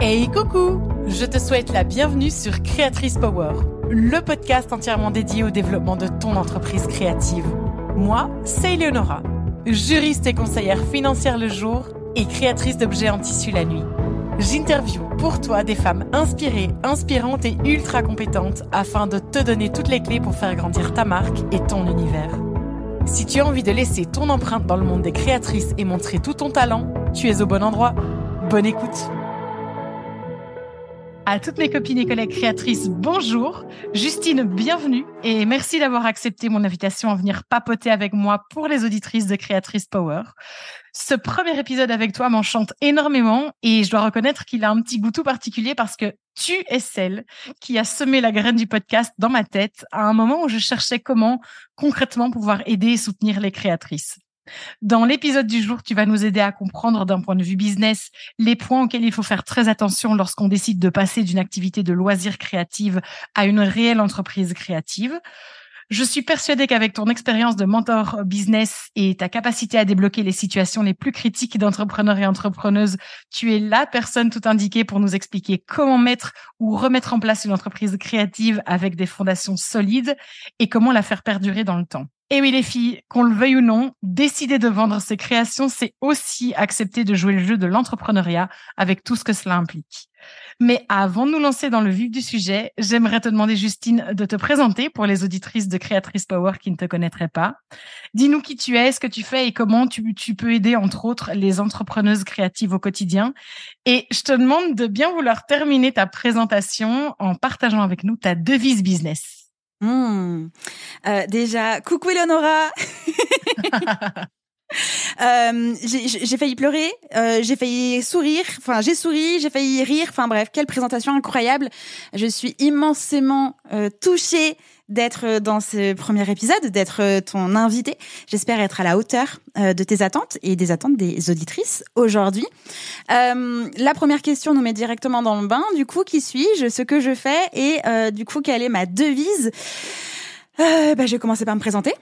Hey coucou Je te souhaite la bienvenue sur Créatrice Power, le podcast entièrement dédié au développement de ton entreprise créative. Moi, c'est Eleonora, juriste et conseillère financière le jour et créatrice d'objets en tissu la nuit. J'interview pour toi des femmes inspirées, inspirantes et ultra compétentes afin de te donner toutes les clés pour faire grandir ta marque et ton univers. Si tu as envie de laisser ton empreinte dans le monde des créatrices et montrer tout ton talent, tu es au bon endroit. Bonne écoute à toutes mes copines et collègues créatrices, bonjour. Justine, bienvenue et merci d'avoir accepté mon invitation à venir papoter avec moi pour les auditrices de Créatrice Power. Ce premier épisode avec toi m'enchante énormément et je dois reconnaître qu'il a un petit goût tout particulier parce que tu es celle qui a semé la graine du podcast dans ma tête à un moment où je cherchais comment concrètement pouvoir aider et soutenir les créatrices. Dans l'épisode du jour, tu vas nous aider à comprendre d'un point de vue business les points auxquels il faut faire très attention lorsqu'on décide de passer d'une activité de loisir créative à une réelle entreprise créative. Je suis persuadée qu'avec ton expérience de mentor business et ta capacité à débloquer les situations les plus critiques d'entrepreneurs et entrepreneuses, tu es la personne tout indiquée pour nous expliquer comment mettre ou remettre en place une entreprise créative avec des fondations solides et comment la faire perdurer dans le temps. Et oui, les filles, qu'on le veuille ou non, décider de vendre ses créations, c'est aussi accepter de jouer le jeu de l'entrepreneuriat avec tout ce que cela implique. Mais avant de nous lancer dans le vif du sujet, j'aimerais te demander, Justine, de te présenter pour les auditrices de Créatrice Power qui ne te connaîtraient pas. Dis-nous qui tu es, ce que tu fais et comment tu, tu peux aider, entre autres, les entrepreneuses créatives au quotidien. Et je te demande de bien vouloir terminer ta présentation en partageant avec nous ta devise business. Mmh. Euh, déjà, coucou Eleonora euh, J'ai failli pleurer, euh, j'ai failli sourire, enfin j'ai souri, j'ai failli rire, enfin bref, quelle présentation incroyable. Je suis immensément euh, touchée d'être euh, dans ce premier épisode, d'être euh, ton invité. J'espère être à la hauteur euh, de tes attentes et des attentes des auditrices aujourd'hui. la première question nous met directement dans le bain. Du coup, qui suis-je, ce que je fais? Et du coup, quelle est ma devise? Bah, Je vais commencer par me présenter.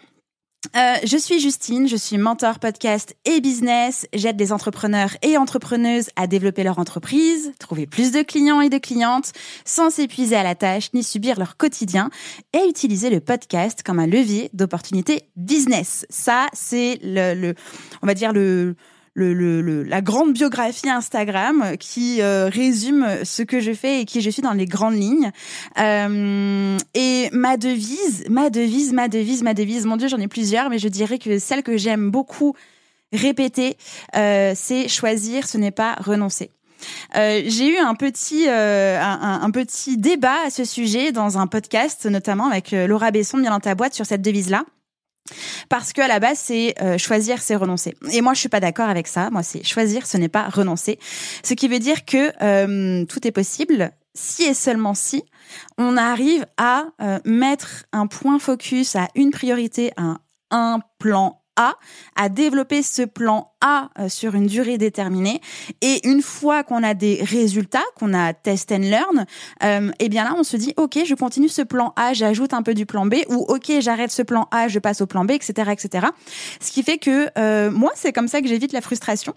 Euh, je suis Justine, je suis mentor podcast et business. J'aide les entrepreneurs et entrepreneuses à développer leur entreprise, trouver plus de clients et de clientes sans s'épuiser à la tâche ni subir leur quotidien et utiliser le podcast comme un levier d'opportunité business. Ça, c'est le, le, on va dire le, le, la grande biographie Instagram qui euh, résume ce que je fais et qui je suis dans les grandes lignes. Euh, et ma devise, ma devise, ma devise, ma devise, mon Dieu, j'en ai plusieurs, mais je dirais que celle que j'aime beaucoup répéter, euh, c'est choisir, ce n'est pas renoncer. j'ai eu un petit un, un, petit débat à ce sujet dans un podcast, notamment avec Laura Besson, bien dans ta boîte, sur cette devise-là. Parce que à la base, c'est euh, choisir, c'est renoncer. Et moi, je suis pas d'accord avec ça. Moi, c'est choisir, ce n'est pas renoncer. Ce qui veut dire que euh, tout est possible si et seulement si on arrive à euh, mettre un point focus, à une priorité, à un plan A, à développer ce plan A euh, sur une durée déterminée. Et une fois qu'on a des résultats, qu'on a test and learn, euh, eh bien là, on se dit, OK, je continue ce plan A, j'ajoute un peu du plan B, ou OK, j'arrête ce plan A, je passe au plan B, etc., etc. Ce qui fait que euh, moi, c'est comme ça que j'évite la frustration.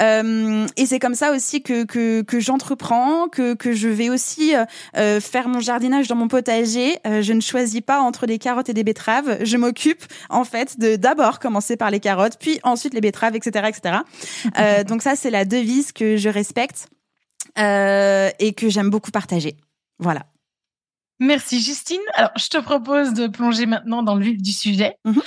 Euh, et c'est comme ça aussi que, que, que j'entreprends, que, que je vais aussi faire mon jardinage dans mon potager. je ne choisis pas entre des carottes et des betteraves. Je m'occupe, en fait, de d'abord commencer par les carottes, puis ensuite les betteraves, etc., etc. Euh, donc ça, c'est la devise que je respecte euh, et que j'aime beaucoup partager. Voilà. Merci Justine. Alors, je te propose de plonger maintenant dans le vif du sujet. Mhm.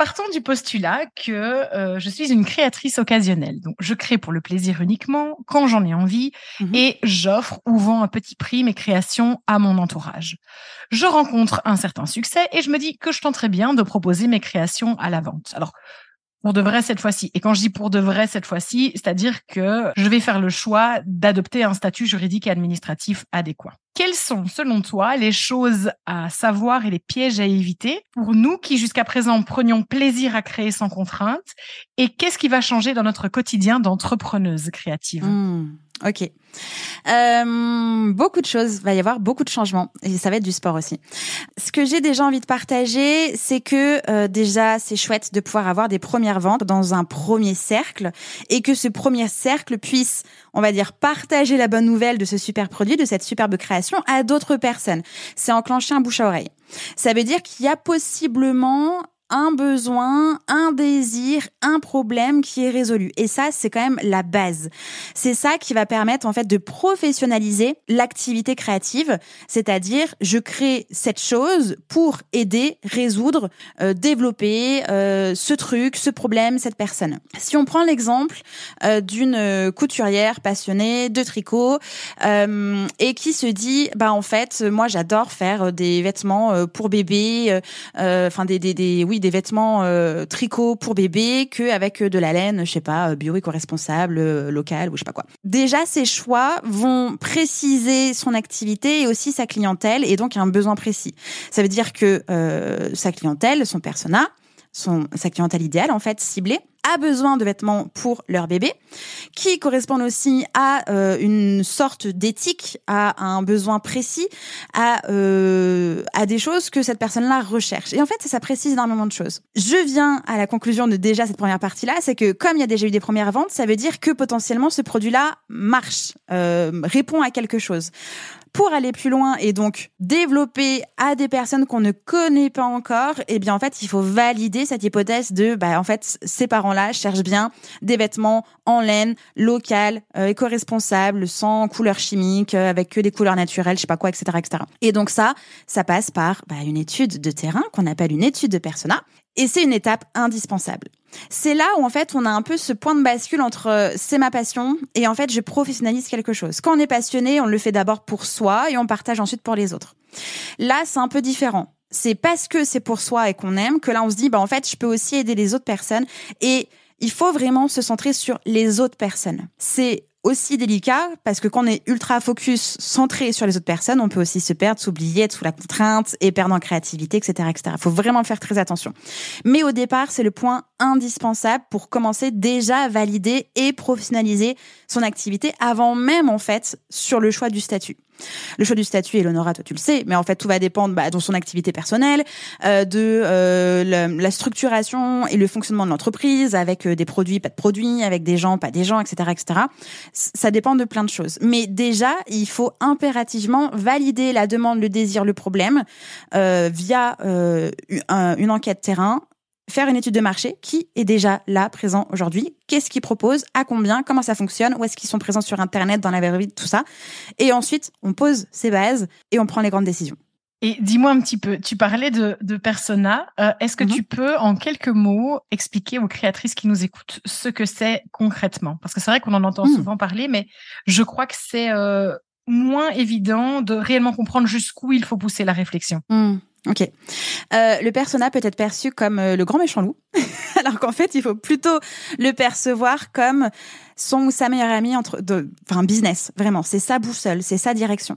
Partons du postulat que euh, je suis une créatrice occasionnelle. Donc, je crée pour le plaisir uniquement, quand j'en ai envie, mhm. et j'offre ou vends un petit prix mes créations à mon entourage. Je rencontre un certain succès et je me dis que je tenterais bien de proposer mes créations à la vente. Alors, pour de vrai cette fois-ci. Et quand je dis pour de vrai cette fois-ci, c'est-à-dire que je vais faire le choix d'adopter un statut juridique et administratif adéquat. Quelles sont, selon toi, les choses à savoir et les pièges à éviter pour nous qui, jusqu'à présent, prenions plaisir à créer sans contrainte? Et qu'est-ce qui va changer dans notre quotidien d'entrepreneuse créative? Mmh. Ok. Euh, beaucoup de choses, va y avoir beaucoup de changements et ça va être du sport aussi. Ce que j'ai déjà envie de partager, c'est que euh, déjà c'est chouette de pouvoir avoir des premières ventes dans un premier cercle et que ce premier cercle puisse, on va dire, partager la bonne nouvelle de ce super produit, de cette superbe création à d'autres personnes. C'est enclencher un bouche à oreille. Ça veut dire qu'il y a possiblement un besoin, un désir, un problème qui est résolu. Et ça, c'est quand même la base. C'est ça qui va permettre en fait de professionnaliser l'activité créative, c'est-à-dire je crée cette chose pour aider, résoudre, euh, développer euh, ce truc, ce problème, cette personne. Si on prend l'exemple euh, d'une couturière passionnée de tricot et qui se dit bah en fait moi j'adore faire des vêtements pour bébé, enfin des, des, des oui des vêtements euh, tricot pour bébé que avec de la laine, je sais pas, bio éco-responsable, euh, local ou je sais pas quoi. Déjà, ces choix vont préciser son activité et aussi sa clientèle et donc un besoin précis. Ça veut dire que euh, sa clientèle, son persona, son, sa clientèle idéale en fait ciblée a besoin de vêtements pour leur bébé, qui correspondent aussi à euh, une sorte d'éthique, à un besoin précis, à, euh, à des choses que cette personne-là recherche. Et en fait, ça, précise énormément de choses. Je viens à la conclusion de déjà cette première partie-là, c'est que comme il y a déjà eu des premières ventes, ça veut dire que potentiellement ce produit-là marche, euh, répond à quelque chose pour aller plus loin et donc développer à des personnes qu'on ne connaît pas encore, eh bien en fait, il faut valider cette hypothèse de bah en fait, ces parents-là cherchent bien des vêtements en laine, local, euh, éco-responsables, sans couleurs chimiques, euh, avec que des couleurs naturelles, je sais pas quoi, etc., etc. Et donc ça, ça passe par bah, une étude de terrain qu'on appelle une étude de persona, et c'est une étape indispensable. C'est là où en fait on a un peu ce point de bascule entre euh, c'est ma passion et en fait je professionnalise quelque chose. Quand on est passionné, on le fait d'abord pour soi et on partage ensuite pour les autres. Là, c'est un peu différent. C'est parce que c'est pour soi et qu'on aime que là on se dit bah en fait je peux aussi aider les autres personnes et il faut vraiment se centrer sur les autres personnes. C'est aussi délicat parce que quand on est ultra focus, centré sur les autres personnes, on peut aussi se perdre, s'oublier, être sous la contrainte et perdre en créativité, etc., etc. Il faut vraiment faire très attention. Mais au départ, c'est le point indispensable pour commencer déjà à valider et professionnaliser son activité avant même, en fait, sur le choix du statut. Le choix du statut, Eleonora, toi tu le sais, mais en fait tout va dépendre bah, de son activité personnelle, euh, de euh, la, structuration et le fonctionnement de l'entreprise, avec euh, des produits, pas de produits, avec des gens, pas des gens, etc., etc. Ça dépend de plein de choses. Mais déjà, il faut impérativement valider la demande, le désir, le problème via une enquête terrain faire une étude de marché qui est déjà là, présent aujourd'hui. Qu'est-ce qu'ils proposent, à combien, comment ça fonctionne, où est-ce qu'ils sont présents sur Internet, dans la vraie vie, tout ça? Et ensuite, on pose ses bases et on prend les grandes décisions. Et dis-moi un petit peu, tu parlais de, de persona. Euh, est-ce que mhm. tu peux, en quelques mots, expliquer aux créatrices qui nous écoutent ce que c'est concrètement? Parce que c'est vrai qu'on en entend hmm. souvent parler, mais je crois que c'est euh, moins évident de réellement comprendre jusqu'où il faut pousser la réflexion. Hmm. Ok. Euh, le persona peut être perçu comme euh, le grand méchant loup, alors qu'en fait, il faut plutôt le percevoir comme son ou sa meilleure amie entre, de, enfin, business, vraiment. C'est sa boussole, c'est sa direction.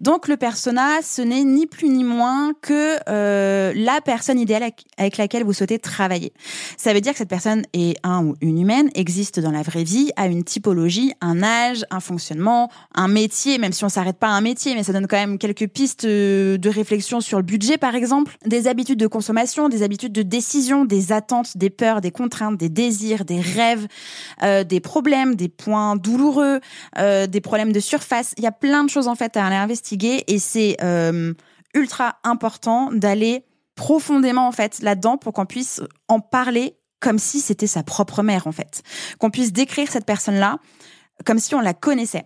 Donc, le persona, ce n'est ni plus ni moins que euh, la personne idéale avec laquelle vous souhaitez travailler. Ça veut dire que cette personne est un ou une humaine, existe dans la vraie vie, a une typologie, un âge, un fonctionnement, un métier, même si on s'arrête pas à un métier, mais ça donne quand même quelques pistes euh, de réflexion sur le budget, par exemple, des habitudes de consommation, des habitudes de décision, des attentes, des peurs, des contraintes, des désirs, des rêves, euh, des problèmes des points douloureux, euh, des problèmes de surface. Il y a plein de choses en fait à aller investiguer et c'est euh, ultra important d'aller profondément en fait là-dedans pour qu'on puisse en parler comme si c'était sa propre mère en fait, qu'on puisse décrire cette personne-là comme si on la connaissait.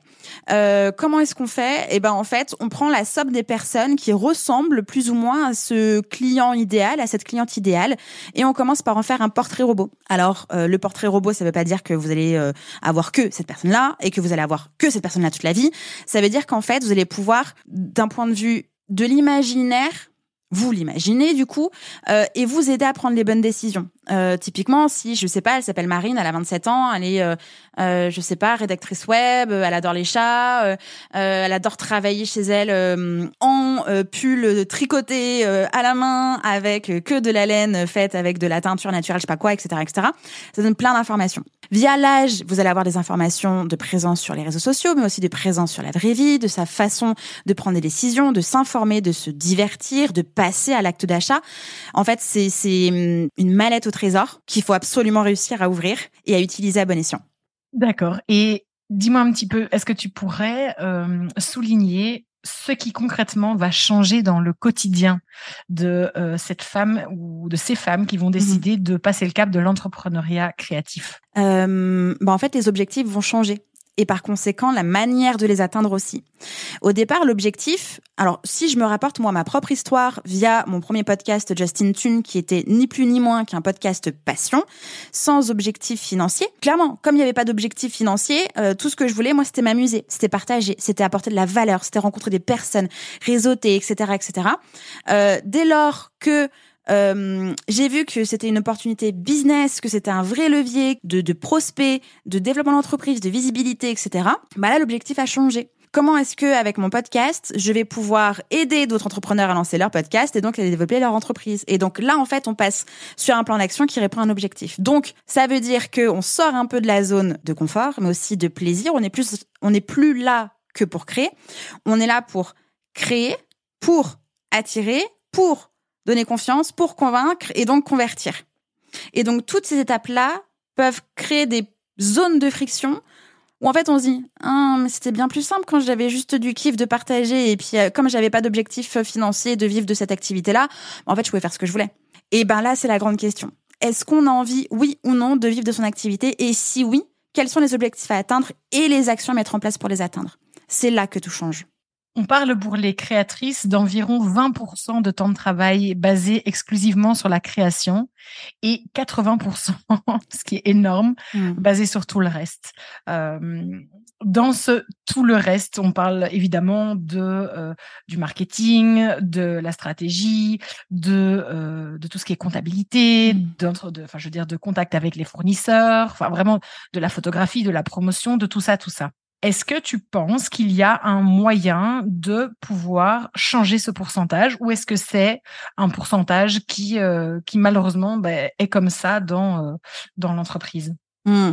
Euh, comment est-ce qu'on fait? Eh ben en fait, on prend la somme des personnes qui ressemblent plus ou moins à ce client idéal, à cette cliente idéale, et on commence par en faire un portrait robot. Alors euh, le portrait robot, ça veut pas dire que vous allez euh, avoir que cette personne-là et que vous allez avoir que cette personne-là toute la vie. Ça veut dire qu'en fait, vous allez pouvoir, d'un point de vue de l'imaginaire, vous l'imaginez du coup, euh, et vous aider à prendre les bonnes décisions. Euh, typiquement, si je sais pas, elle s'appelle Marine, elle a 27 ans, elle est, euh, euh, je sais pas, rédactrice web, elle adore les chats, euh, elle adore travailler chez elle en pull tricoté à la main avec que de la laine faite avec de la teinture naturelle, je sais pas quoi, etc., etc. Ça donne plein d'informations. Via l'âge, vous allez avoir des informations de présence sur les réseaux sociaux, mais aussi de présence sur la vraie vie, de sa façon de prendre des décisions, de s'informer, de se divertir, de passer à l'acte d'achat. En fait, c'est hum, une mallette au trésor qu'il faut absolument réussir à ouvrir et à utiliser à bon escient. D'accord. Et dis-moi un petit peu, est-ce que tu pourrais euh, souligner ce qui concrètement va changer dans le quotidien de euh, cette femme ou de ces femmes qui vont mmh décider de passer le cap de l'entrepreneuriat créatif? Euh, bah En fait, les objectifs vont changer et par conséquent la manière de les atteindre aussi. Au départ, l'objectif, alors si je me rapporte moi ma propre histoire via mon premier podcast Justin Tune qui était ni plus ni moins qu'un podcast passion, sans objectif financier. Clairement, comme il n'y avait pas d'objectif financier, euh, tout ce que je voulais moi c'était m'amuser, c'était partager, c'était apporter de la valeur, c'était rencontrer des personnes, réseauter, etc., etc. Euh, dès lors que euh, j'ai vu que c'était une opportunité business, que c'était un vrai levier de, de prospect, de développement d'entreprise, de visibilité, etc. Bah là, l'objectif a changé. Comment est-ce que avec mon podcast, je vais pouvoir aider d'autres entrepreneurs à lancer leur podcast et donc à développer leur entreprise? Et donc là, en fait, on passe sur un plan d'action qui répond à un objectif. Donc, ça veut dire que on sort un peu de la zone de confort, mais aussi de plaisir. On est plus, on n'est plus là que pour créer. On est là pour créer, pour attirer, pour donner confiance pour convaincre et donc convertir. Et donc toutes ces étapes-là peuvent créer des zones de friction où en fait on se dit ah, mais c'était bien plus simple quand j'avais juste du kiff de partager et puis euh, comme j'avais pas d'objectif financier de vivre de cette activité-là, en fait je pouvais faire ce que je voulais. Et ben là c'est la grande question. Est-ce qu'on a envie, oui ou non, de vivre de son activité? Et si oui, quels sont les objectifs à atteindre et les actions à mettre en place pour les atteindre? C'est là que tout change. On parle pour les créatrices d'environ 20% de temps de travail basé exclusivement sur la création et 80%, ce qui est énorme, mmh. basé sur tout le reste. Euh, dans ce tout le reste, on parle évidemment de euh, du marketing, de la stratégie, de euh, de tout ce qui est comptabilité, mmh. de, enfin je veux dire de contact avec les fournisseurs, enfin vraiment de la photographie, de la promotion, de tout ça, tout ça. Est-ce que tu penses qu'il y a un moyen de pouvoir changer ce pourcentage ou est-ce que c'est un pourcentage qui, euh, qui malheureusement ben, est comme ça dans, euh, dans l'entreprise? Mmh.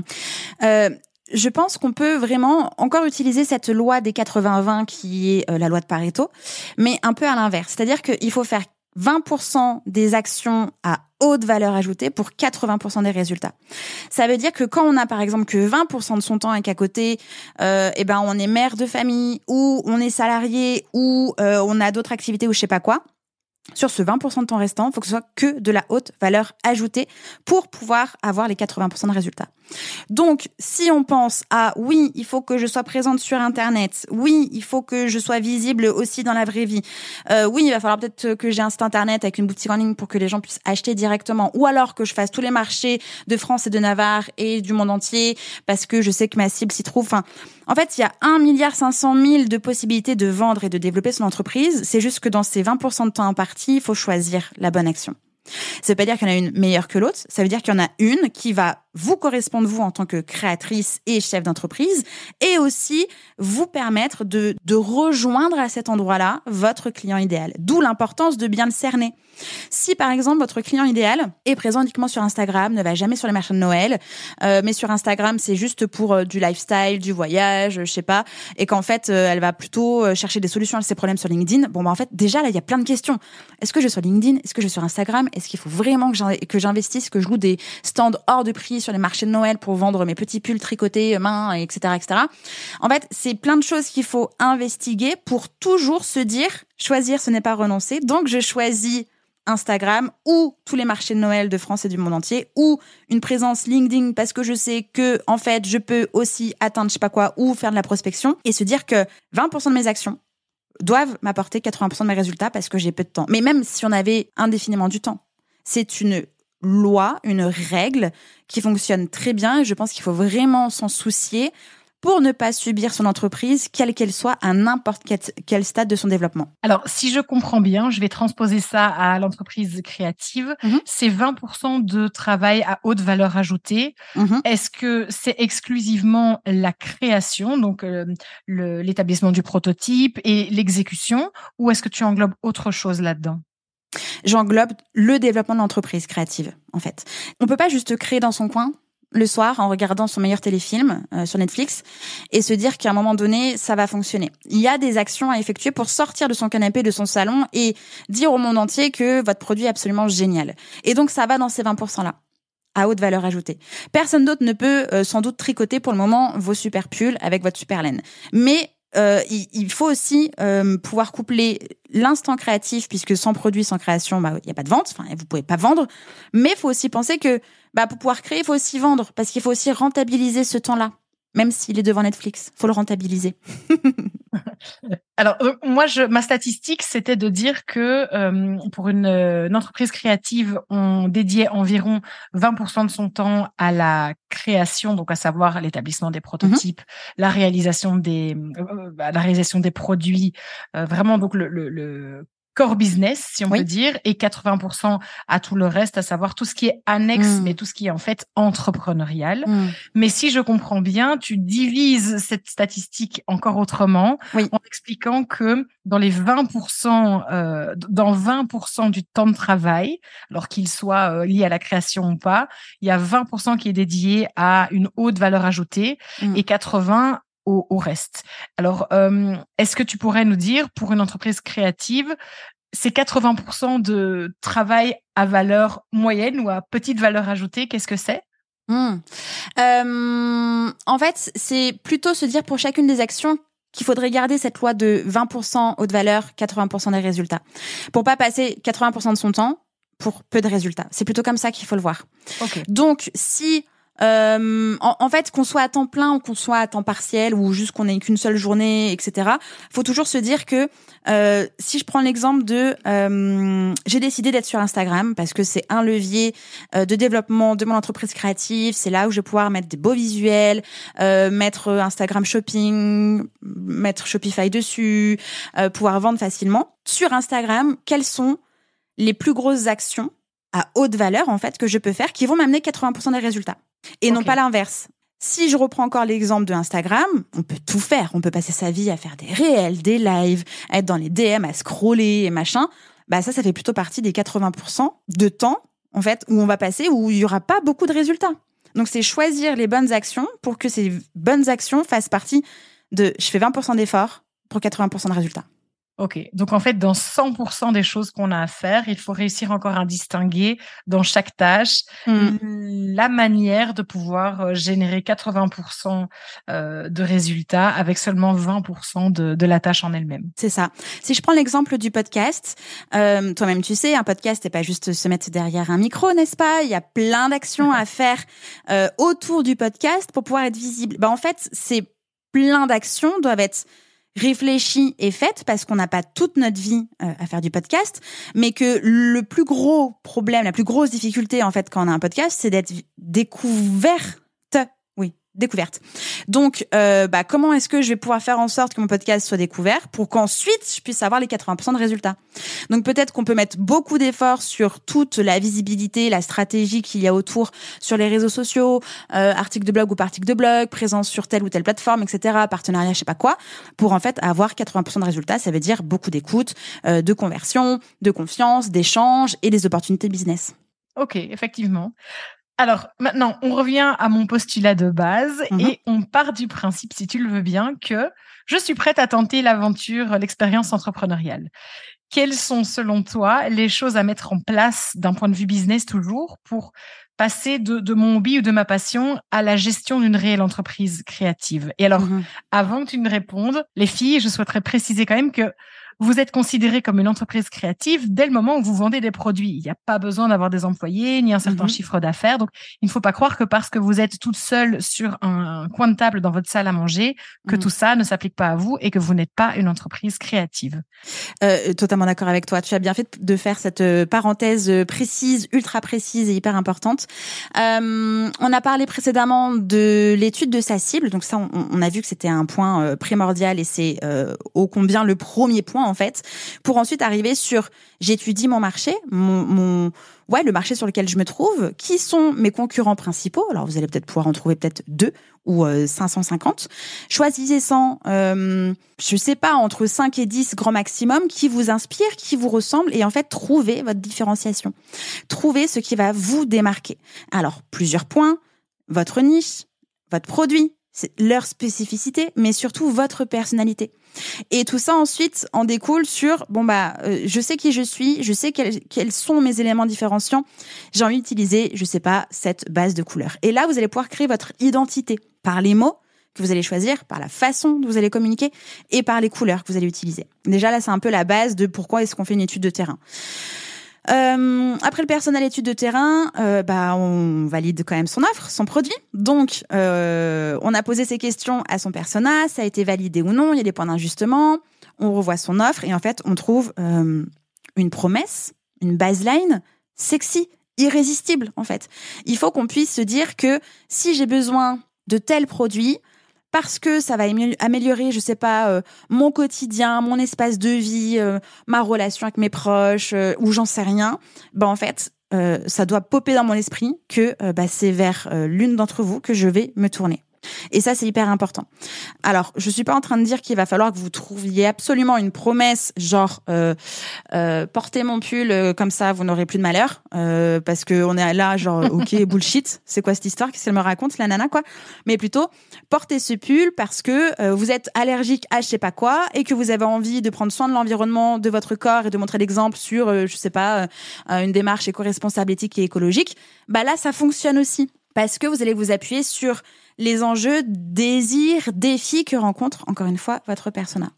euh, je pense qu'on peut vraiment encore utiliser cette loi des 80-20 qui est la loi de Pareto, mais un peu à l'inverse. C'est-à-dire qu'il faut faire 20% des actions à haute valeur ajoutée pour 80% des résultats. Ça veut dire que quand on a par exemple que 20% de son temps et qu'à côté, euh, eh ben on est mère de famille ou on est salarié ou euh, on a d'autres activités ou je sais pas quoi, sur ce 20% de temps restant, il faut que ce soit que de la haute valeur ajoutée pour pouvoir avoir les 80% de résultats. Donc, si on pense à oui, il faut que je sois présente sur Internet, oui, il faut que je sois visible aussi dans la vraie vie, euh, oui, il va falloir peut-être que j'ai un site Internet avec une boutique en ligne pour que les gens puissent acheter directement, ou alors que je fasse tous les marchés de France et de Navarre et du monde entier parce que je sais que ma cible s'y trouve. En fait, il y a 1 milliard 500 000 de possibilités de vendre et de développer son entreprise. C'est juste que dans ces 20% de temps imparti, il faut choisir la bonne action. Ça veut pas dire qu'il y en a une meilleure que l'autre. Ça veut dire qu'il y en a une qui va vous correspondre vous en tant que créatrice et chef d'entreprise et aussi vous permettre de, de rejoindre à cet endroit-là votre client idéal. D'où l'importance de bien le cerner. Si par exemple votre client idéal est présent uniquement sur Instagram, ne va jamais sur les marchés de Noël, euh, mais sur Instagram c'est juste pour euh, du lifestyle, du voyage, je sais pas, et qu'en fait euh, elle va plutôt chercher des solutions à ses problèmes sur LinkedIn. Bon bah en fait déjà là il y a plein de questions. Est-ce que je suis sur LinkedIn? Est-ce que je suis sur Instagram? Est-ce qu'il faut vraiment que j'investisse, que je loue des stands hors de prix sur les marchés de Noël pour vendre mes petits pulls tricotés main, etc., etc. En fait c'est plein de choses qu'il faut investiguer pour toujours se dire choisir ce n'est pas renoncer. Donc je choisis Instagram ou tous les marchés de Noël de France et du monde entier ou une présence LinkedIn parce que je sais que en fait je peux aussi atteindre je sais pas quoi ou faire de la prospection et se dire que 20% de mes actions doivent m'apporter 80% de mes résultats parce que j'ai peu de temps. Mais même si on avait indéfiniment du temps, c'est une loi, une règle qui fonctionne très bien et je pense qu'il faut vraiment s'en soucier pour ne pas subir son entreprise, quelle qu'elle soit, à n'importe quel, stade de son développement. Alors, si je comprends bien, je vais transposer ça à l'entreprise créative. Mhm. C'est 20% de travail à haute valeur ajoutée. Mhm. Est-ce que c'est exclusivement la création, donc euh, l'établissement du prototype et l'exécution, ou est-ce que tu englobes autre chose là-dedans? J'englobe le développement de l'entreprise créative, en fait. On peut pas juste créer dans son coin le soir en regardant son meilleur téléfilm euh, sur Netflix et se dire qu'à un moment donné, ça va fonctionner. Il y a des actions à effectuer pour sortir de son canapé, de son salon et dire au monde entier que votre produit est absolument génial. Et donc, ça va dans ces 20%-là à haute valeur ajoutée. Personne d'autre ne peut euh, sans doute tricoter pour le moment vos super pulls avec votre super laine. Mais euh, il, faut aussi euh, pouvoir coupler l'instant créatif, puisque sans produit, sans création, bah, il n'y a pas de vente, enfin, vous pouvez pas vendre. Mais il faut aussi penser que bah, pour pouvoir créer, il faut aussi vendre, parce qu'il faut aussi rentabiliser ce temps-là même s'il est devant Netflix. Faut le rentabiliser. Alors euh, moi, je, ma statistique, c'était de dire que euh, pour une, euh, une, entreprise créative, on dédiait environ 20% de son temps à la création, donc à savoir l'établissement des prototypes, mhm. la réalisation des, la réalisation des produits, vraiment donc le, le, le core business, si on peut dire, et 80% à tout le reste, à savoir tout ce qui est annexe, hmm. mais tout ce qui est en fait entrepreneurial. Hmm. Mais si je comprends bien, tu divises cette statistique encore autrement en expliquant que dans les 20%, euh, dans 20% du temps de travail, alors qu'il soit euh, lié à la création ou pas, il y a 20% qui est dédié à une haute valeur ajoutée hmm. et 80 au, reste. Alors, euh, est-ce que tu pourrais nous dire, pour une entreprise créative, c'est 80% de travail à valeur moyenne ou à petite valeur ajoutée, qu'est-ce que c'est? Hmm. euh, En fait, c'est plutôt se dire pour chacune des actions qu'il faudrait garder cette loi de 20% haute valeur, 80% des résultats. Pour pas passer 80% de son temps pour peu de résultats. C'est plutôt comme ça qu'il faut le voir. Donc, si euh, en, fait, qu'on soit à temps plein ou qu'on soit à temps partiel ou juste qu'on ait qu'une seule journée, etc. Faut toujours se dire que euh, si je prends l'exemple de, euh, j'ai décidé d'être sur Instagram parce que c'est un levier de développement de mon entreprise créative. C'est là où je vais pouvoir mettre des beaux visuels, mettre Instagram Shopping, mettre Shopify dessus, pouvoir vendre facilement. Sur Instagram, quelles sont les plus grosses actions à haute valeur en fait que je peux faire qui vont m'amener 80% des résultats et non pas l'inverse. Si je reprends encore l'exemple de Instagram, on peut tout faire. On peut passer sa vie à faire des réels, des lives, à être dans les DM, à scroller et machin. Bah ça, ça fait plutôt partie des 80% de temps, en fait, où on va passer, où il y aura pas beaucoup de résultats. Donc c'est choisir les bonnes actions pour que ces bonnes actions fassent partie de je fais 20% d'efforts pour 80% de résultats. Ok, donc en fait, dans 100% des choses qu'on a à faire, il faut réussir encore à distinguer dans chaque tâche mm. la manière de pouvoir euh, générer 80% euh, de résultats avec seulement 20% de, de, la tâche en elle-même. C'est ça. Si je prends l'exemple du podcast, euh, toi-même tu sais, un podcast c'est pas juste se mettre derrière un micro, n'est-ce pas? Il y a plein d'actions à faire euh, autour du podcast pour pouvoir être visible. Bah en fait, c'est plein d'actions doivent être réfléchie et faite parce qu'on n'a pas toute notre vie euh, à faire du podcast, mais que le plus gros problème, la plus grosse difficulté en fait quand on a un podcast, c'est d'être découvert découverte. Donc, euh, bah, comment est-ce que je vais pouvoir faire en sorte que mon podcast soit découvert pour qu'ensuite je puisse avoir les 80% de résultats? Donc peut-être qu'on peut mettre beaucoup d'efforts sur toute la visibilité, la stratégie qu'il y a autour sur les réseaux sociaux, euh, de blog ou articles de blog, présence sur telle ou telle plateforme, etc., partenariat, je sais pas quoi, pour en fait avoir 80% de résultats. Ça veut dire beaucoup d'écoute, euh, de conversion, de confiance, d'échange et des opportunités business. Ok, effectivement. Alors maintenant, on revient à mon postulat de base mhm. et on part du principe, si tu le veux bien, que je suis prête à tenter l'aventure, l'expérience entrepreneuriale. Quelles sont, selon toi, les choses à mettre en place d'un point de vue business toujours pour passer de, mon hobby ou de ma passion à la gestion d'une réelle entreprise créative? Et alors, mhm. avant que tu me répondes, les filles, je souhaiterais préciser quand même que vous êtes considéré comme une entreprise créative dès le moment où vous vendez des produits. Il n'y a pas besoin d'avoir des employés ni un certain mhm. chiffre d'affaires. Donc, il ne faut pas croire que parce que vous êtes toute seule sur un, coin de table dans votre salle à manger, que mhm. tout ça ne s'applique pas à vous et que vous n'êtes pas une entreprise créative. Euh, totalement d'accord avec toi. Tu as bien fait de faire cette euh, parenthèse euh, précise, ultra précise et hyper importante. Euh, on a parlé précédemment de l'étude de sa cible. Donc ça, on, on a vu que c'était un point euh, primordial et c'est euh, ô combien le premier point en fait, pour ensuite arriver sur j'étudie mon marché, mon, ouais le marché sur lequel je me trouve, qui sont mes concurrents principaux. Alors vous allez peut-être pouvoir en trouver peut-être deux ou 550. Euh, Choisissez-en, euh, je sais pas, entre 5 et 10 grands maximum qui vous inspirent, qui vous ressemblent et en fait trouvez votre différenciation. Trouvez ce qui va vous démarquer. Alors plusieurs points votre niche, votre produit, leur spécificité, mais surtout votre personnalité. Et tout ça ensuite en découle sur bon bah euh, je sais qui je suis, je sais quels, quels sont mes éléments différenciants. J'ai envie d'utiliser, je sais pas, cette base de couleurs. Et là vous allez pouvoir créer votre identité par les mots que vous allez choisir, par la façon dont vous allez communiquer et par les couleurs que vous allez utiliser. Déjà là c'est un peu la base de pourquoi est-ce qu'on fait une étude de terrain. Euh, après le personnel étude de terrain, euh, bah on valide quand même son offre, son produit. Donc euh, on a posé ces questions à son persona, ça a été validé ou non, il y a des points d'ajustement, on revoit son offre et en fait on trouve euh, une promesse, une baseline sexy, irrésistible en fait. Il faut qu'on puisse se dire que si j'ai besoin de tel produit, parce que ça va améliorer, je sais pas, euh, mon quotidien, mon espace de vie, euh, ma relation avec mes proches, euh, ou j'en sais rien, ben en fait, ça doit popper dans mon esprit que bah, c'est vers l'une d'entre vous que je vais me tourner. Et ça, c'est hyper important. Alors, je suis pas en train de dire qu'il va falloir que vous trouviez absolument une promesse, genre euh, euh, portez mon pull euh, comme ça, vous n'aurez plus de malheur, euh, parce que on est là, genre ok bullshit, c'est quoi cette histoire? Qu'est-ce qu'elle me raconte, la nana quoi? Mais plutôt portez ce pull parce que euh, vous êtes allergique à je sais pas quoi et que vous avez envie de prendre soin de l'environnement, de votre corps et de montrer l'exemple sur, je sais pas, une démarche éco-responsable, éthique et écologique. Bah là, ça fonctionne aussi parce que vous allez vous appuyer sur les enjeux, désirs, défis que rencontre, encore une fois, votre persona.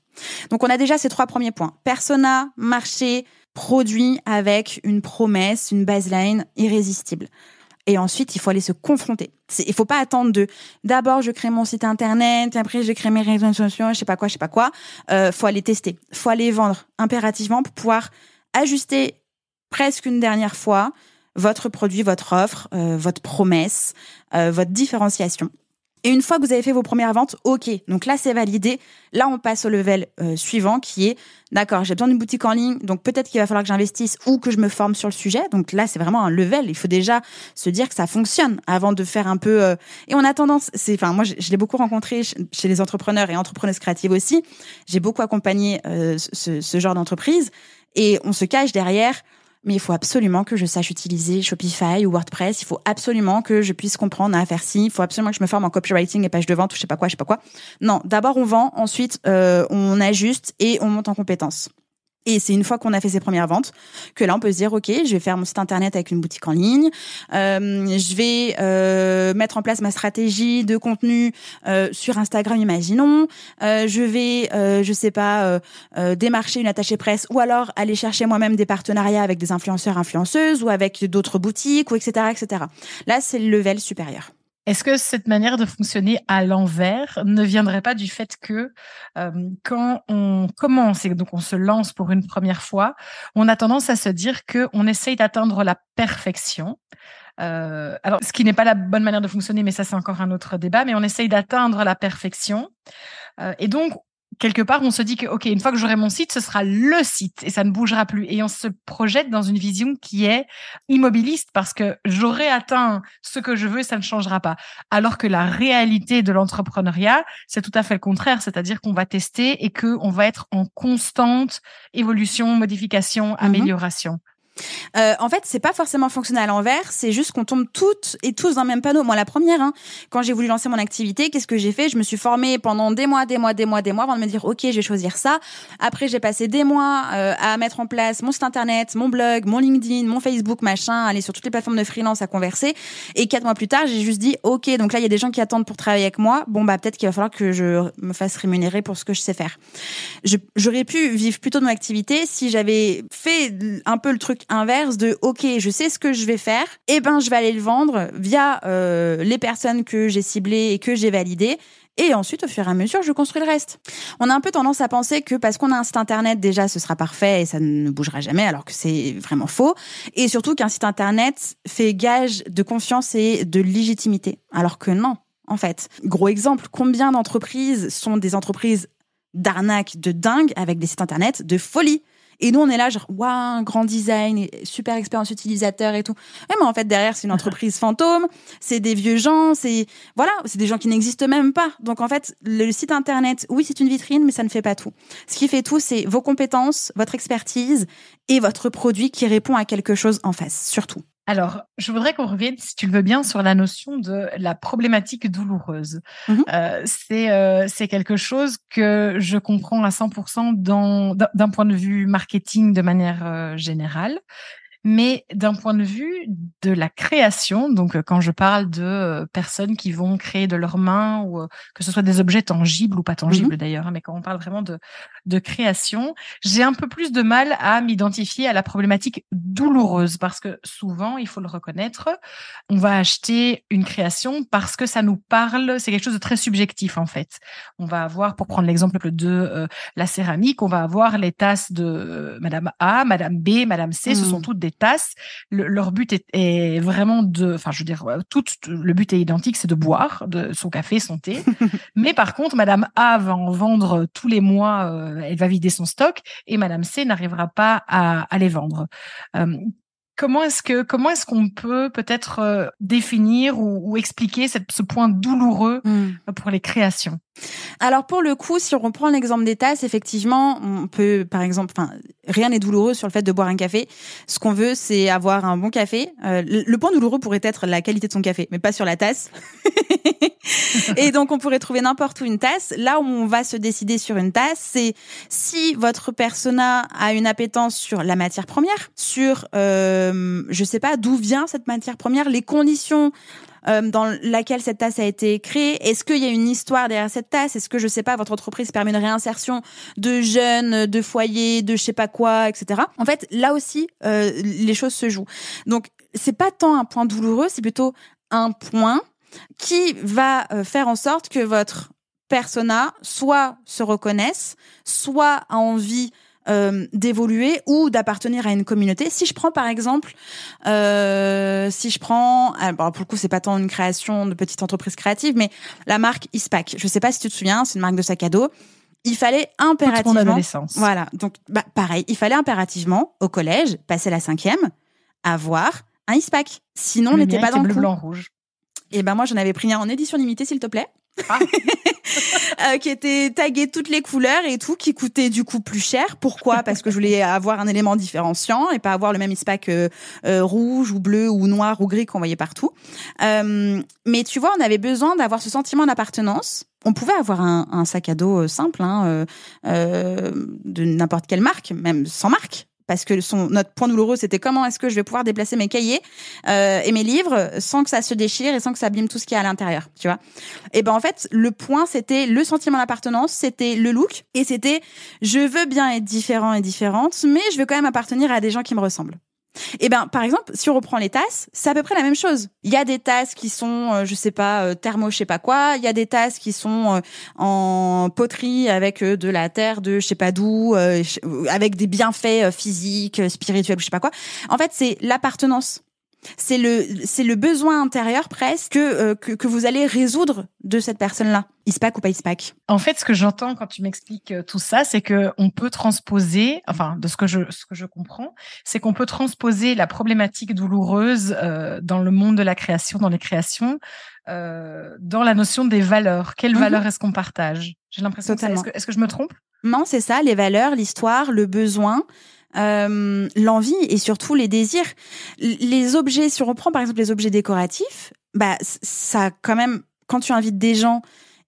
Donc on a déjà ces trois premiers points. Persona, marché, produit avec une promesse, une baseline irrésistible. Et ensuite, il faut aller se confronter. Il faut pas attendre de d'abord je crée mon site internet, après je crée mes réseaux sociaux, je sais pas quoi, je sais pas quoi. Euh, faut aller tester, faut aller vendre impérativement pour pouvoir ajuster presque une dernière fois votre produit, votre offre, euh, votre promesse, euh, votre différenciation. Et une fois que vous avez fait vos premières ventes, ok, donc là c'est validé. Là on passe au level euh, suivant qui est, d'accord, j'ai besoin d'une boutique en ligne, donc peut-être qu'il va falloir que j'investisse ou que je me forme sur le sujet. Donc là c'est vraiment un level. Il faut déjà se dire que ça fonctionne avant de faire un peu. Euh, Et on a tendance, c'est, enfin moi je, l'ai beaucoup rencontré chez les entrepreneurs et entrepreneuses créatives aussi. J'ai beaucoup accompagné euh, ce, ce genre d'entreprise et on se cache derrière mais il faut absolument que je sache utiliser Shopify ou WordPress. Il faut absolument que je puisse comprendre à faire ci. Il faut absolument que je me forme en copywriting et page de vente ou je sais pas quoi, je sais pas quoi. Non, d'abord on vend, ensuite euh, on ajuste et on monte en compétences. Et c'est une fois qu'on a fait ses premières ventes que là on peut se dire ok je vais faire mon site internet avec une boutique en ligne, euh, je vais euh, mettre en place ma stratégie de contenu euh, sur Instagram imaginons, euh, je vais euh, je sais pas euh, démarcher une attachée presse ou alors aller chercher moi-même des partenariats avec des influenceurs influenceuses ou avec d'autres boutiques ou etc etc. Là c'est le level supérieur. Est-ce que cette manière de fonctionner à l'envers ne viendrait pas du fait que euh, quand on commence et donc on se lance pour une première fois, on a tendance à se dire que on essaye d'atteindre la perfection? Euh, alors, ce qui n'est pas la bonne manière de fonctionner, mais ça c'est encore un autre débat. Mais on essaye d'atteindre la perfection, euh, et donc quelque part, on se dit que, OK, une fois que j'aurai mon site, ce sera le site et ça ne bougera plus. Et on se projette dans une vision qui est immobiliste parce que j'aurai atteint ce que je veux et ça ne changera pas. Alors que la réalité de l'entrepreneuriat, c'est tout à fait le contraire. C'est-à-dire qu'on va tester et qu'on va être en constante évolution, modification, mhm. amélioration. Euh, en fait, c'est pas forcément fonctionner à l'envers, c'est juste qu'on tombe toutes et tous dans le même panneau. Moi, la première, hein, quand j'ai voulu lancer mon activité, qu'est-ce que j'ai fait? Je me suis formée pendant des mois, des mois, des mois, des mois avant de me dire, ok, je vais choisir ça. Après, j'ai passé des mois euh, à mettre en place mon site internet, mon blog, mon LinkedIn, mon Facebook, machin, aller sur toutes les plateformes de freelance à converser. Et quatre mois plus tard, j'ai juste dit, ok, donc là, il y a des gens qui attendent pour travailler avec moi. Bon, bah peut-être qu'il va falloir que je me fasse rémunérer pour ce que je sais faire. J'aurais pu vivre plutôt de mon activité si j'avais fait un peu le truc inverse de ok, je sais ce que je vais faire, et eh ben je vais aller le vendre via euh, les personnes que j'ai ciblées et que j'ai validées. Et ensuite, au fur et à mesure, je construis le reste. On a un peu tendance à penser que parce qu'on a un site internet, déjà, ce sera parfait et ça ne bougera jamais, alors que c'est vraiment faux. Et surtout qu'un site internet fait gage de confiance et de légitimité, alors que non, en fait. Gros exemple, combien d'entreprises sont des entreprises d'arnaque de dingue avec des sites internet de folie? Et nous, on est là, genre, waouh, grand design, super expérience utilisateur et tout. mais en fait, derrière, c'est une entreprise fantôme, c'est des vieux gens, c'est, voilà, c'est des gens qui n'existent même pas. Donc, en fait, le site internet, oui, c'est une vitrine, mais ça ne fait pas tout. Ce qui fait tout, c'est vos compétences, votre expertise et votre produit qui répond à quelque chose en face, surtout. Alors, je voudrais qu'on revienne, si tu le veux bien, sur la notion de la problématique douloureuse. Mhm. Euh, c'est euh, c'est quelque chose que je comprends à 100% dans d'un point de vue marketing de manière euh, générale. Mais d'un point de vue de la création, donc euh, quand je parle de euh, personnes qui vont créer de leurs mains, ou que ce soit des objets tangibles ou pas tangibles d'ailleurs, hein, mais quand on parle vraiment de, de création, j'ai un peu plus de mal à m'identifier à la problématique douloureuse parce que souvent, il faut le reconnaître, on va acheter une création parce que ça nous parle, c'est quelque chose de très subjectif en fait. On va avoir, pour prendre l'exemple de la céramique, on va avoir les tasses de Madame A, Madame B, Madame C, ce sont toutes des tasses. leur but est, vraiment de, enfin, je veux dire, tout le but est identique, c'est de boire de son café, son thé. Mais par contre, Madame A va en vendre tous les mois, euh, elle va vider son stock, et Madame C n'arrivera pas à, les vendre. Euh, comment est-ce que comment est-ce qu'on peut peut-être euh, définir ou, expliquer ce point douloureux hmm. pour les créations? Alors pour le coup, si on reprend l'exemple des tasses, effectivement, on peut, par exemple, enfin, rien n'est douloureux sur le fait de boire un café. Ce qu'on veut, c'est avoir un bon café. Euh, le point douloureux pourrait être la qualité de son café, mais pas sur la tasse. et donc on pourrait trouver n'importe où une tasse. Là où on va se décider sur une tasse, c'est si votre persona a une appétence sur la matière première, sur, euh, je sais pas d'où vient cette matière première, les conditions euh, dans laquelle cette tasse a été créée Est-ce qu'il y a une histoire derrière cette tasse? Est-ce que, je sais pas, votre entreprise permet une réinsertion de jeunes, de foyers, de je sais pas quoi, etc. En fait, là aussi, euh, les choses se jouent. Donc, c'est pas tant un point douloureux, c'est plutôt un point qui va euh, faire en sorte que votre persona soit se reconnaisse, soit a envie euh, d'évoluer ou d'appartenir à une communauté. Si je prends par exemple, euh, si je prends, alors pour le coup c'est pas tant une création de petite entreprise créative, mais la marque Ispac. Je sais pas si tu te souviens, c'est une marque de sac à dos. Il fallait impérativement, voilà, donc bah, pareil, il fallait impérativement au collège, passer la cinquième, avoir un Ispac. Sinon, on n'était pas dans le, bleu, blanc, rouge. Et ben moi j'en avais pris un en édition limitée, s'il te plaît. Ah. Euh, qui était tagué toutes les couleurs et tout, qui coûtait du coup plus cher. Pourquoi? Parce que je voulais avoir un élément différenciant et pas avoir le même ISPAC euh, euh, rouge ou bleu ou noir ou gris qu'on voyait partout. mais tu vois, on avait besoin d'avoir ce sentiment d'appartenance. On pouvait avoir un, un sac à dos simple, hein, de n'importe quelle marque, même sans marque, parce que son notre point douloureux c'était comment est-ce que je vais pouvoir déplacer mes cahiers euh, et mes livres sans que ça se déchire et sans que ça abîme tout ce qui est à l'intérieur tu vois. Et ben en fait le point c'était le sentiment d'appartenance c'était le look et c'était je veux bien être différent et différente mais je veux quand même appartenir à des gens qui me ressemblent eh ben, par exemple, si on reprend les tasses, c'est à peu près la même chose. Il y a des tasses qui sont, euh, je sais pas, euh, thermo, je sais pas quoi. Il y a des tasses qui sont euh, en poterie avec de la terre de je sais pas d'où, avec des bienfaits physiques, spirituels, je sais pas quoi. En fait, c'est l'appartenance c'est le c'est le besoin intérieur presque euh, que, que, vous allez résoudre de cette personne-là. ISPAC ou pas ISPAC? En fait, ce que j'entends quand tu m'expliques euh, tout ça, c'est que on peut transposer, enfin de ce que je ce que je comprends, c'est qu'on peut transposer la problématique douloureuse euh, dans le monde de la création, dans les créations, euh, dans la notion des valeurs. Quelles mhm. valeurs est-ce qu'on partage? J'ai l'impression. Est-ce que, est-ce que je me trompe? Non, c'est ça. Les valeurs, l'histoire, le besoin. Euh, l'envie et surtout les désirs. Les objets, si on reprend par exemple les objets décoratifs, bah ça quand même quand tu invites des gens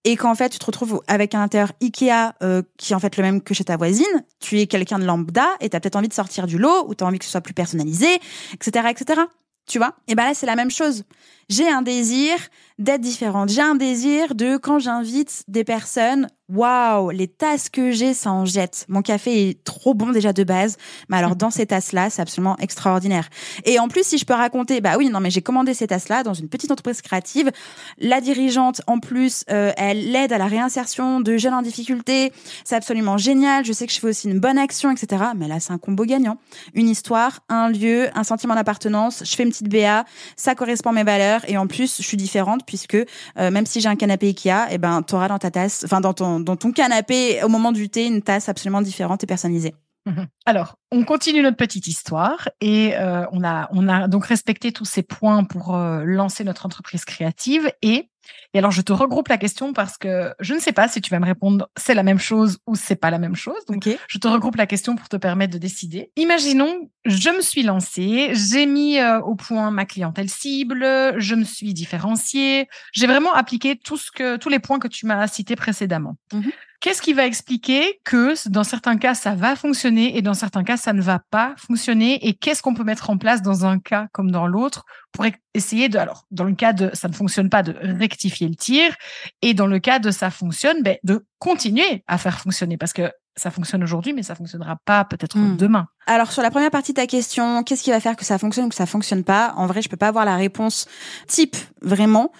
et qu'en fait tu te retrouves avec un intérieur Ikea euh, qui est en fait le même que chez ta voisine, tu es quelqu'un de lambda et tu as peut-être envie de sortir du lot ou tu as envie que ce soit plus personnalisé, etc., etc. Tu vois? Et ben là c'est la même chose. J'ai un désir d'être différente. J'ai un désir de quand j'invite des personnes waouh, les tasses que j'ai, ça en jette. Mon café est trop bon déjà de base, mais alors dans ces tasses-là, c'est absolument extraordinaire. Et en plus, si je peux raconter, bah oui, non, mais j'ai commandé ces tasses-là dans une petite entreprise créative. La dirigeante, en plus, euh, elle l'aide à la réinsertion de jeunes en difficulté. C'est absolument génial. Je sais que je fais aussi une bonne action, etc. Mais là, c'est un combo gagnant. Une histoire, un lieu, un sentiment d'appartenance. Je fais une petite BA, ça correspond à mes valeurs, et en plus, je suis différente puisque euh, même si j'ai un canapé Ikea, eh ben, t'auras dans ta tasse, enfin dans ton canapé au moment du thé une tasse absolument différente et personnalisée. Mhm. Alors, on continue notre petite histoire et euh, on a on a donc respecté tous ces points pour euh, lancer notre entreprise créative et Et alors, je te regroupe la question parce que je ne sais pas si tu vas me répondre c'est la même chose ou c'est pas la même chose. Donc, je te regroupe la question pour te permettre de décider. Imaginons, je me suis lancée, j'ai mis euh, au point ma clientèle cible, je me suis différenciée, j'ai vraiment appliqué tout ce que, tous les points que tu m'as cités précédemment. Mhm. Qu'est-ce qui va expliquer que dans certains cas, ça va fonctionner et dans certains cas, ça ne va pas fonctionner? Et qu'est-ce qu'on peut mettre en place dans un cas comme dans l'autre pour essayer de, alors, dans le cas de ça ne fonctionne pas, de rectifier le tir et dans le cas de ça fonctionne, ben, de continuer à faire fonctionner parce que ça fonctionne aujourd'hui, mais ça fonctionnera pas peut-être hmm. demain. Alors sur la première partie de ta question, qu'est-ce qui va faire que ça fonctionne ou que ça fonctionne pas? En vrai, je peux pas avoir la réponse type vraiment,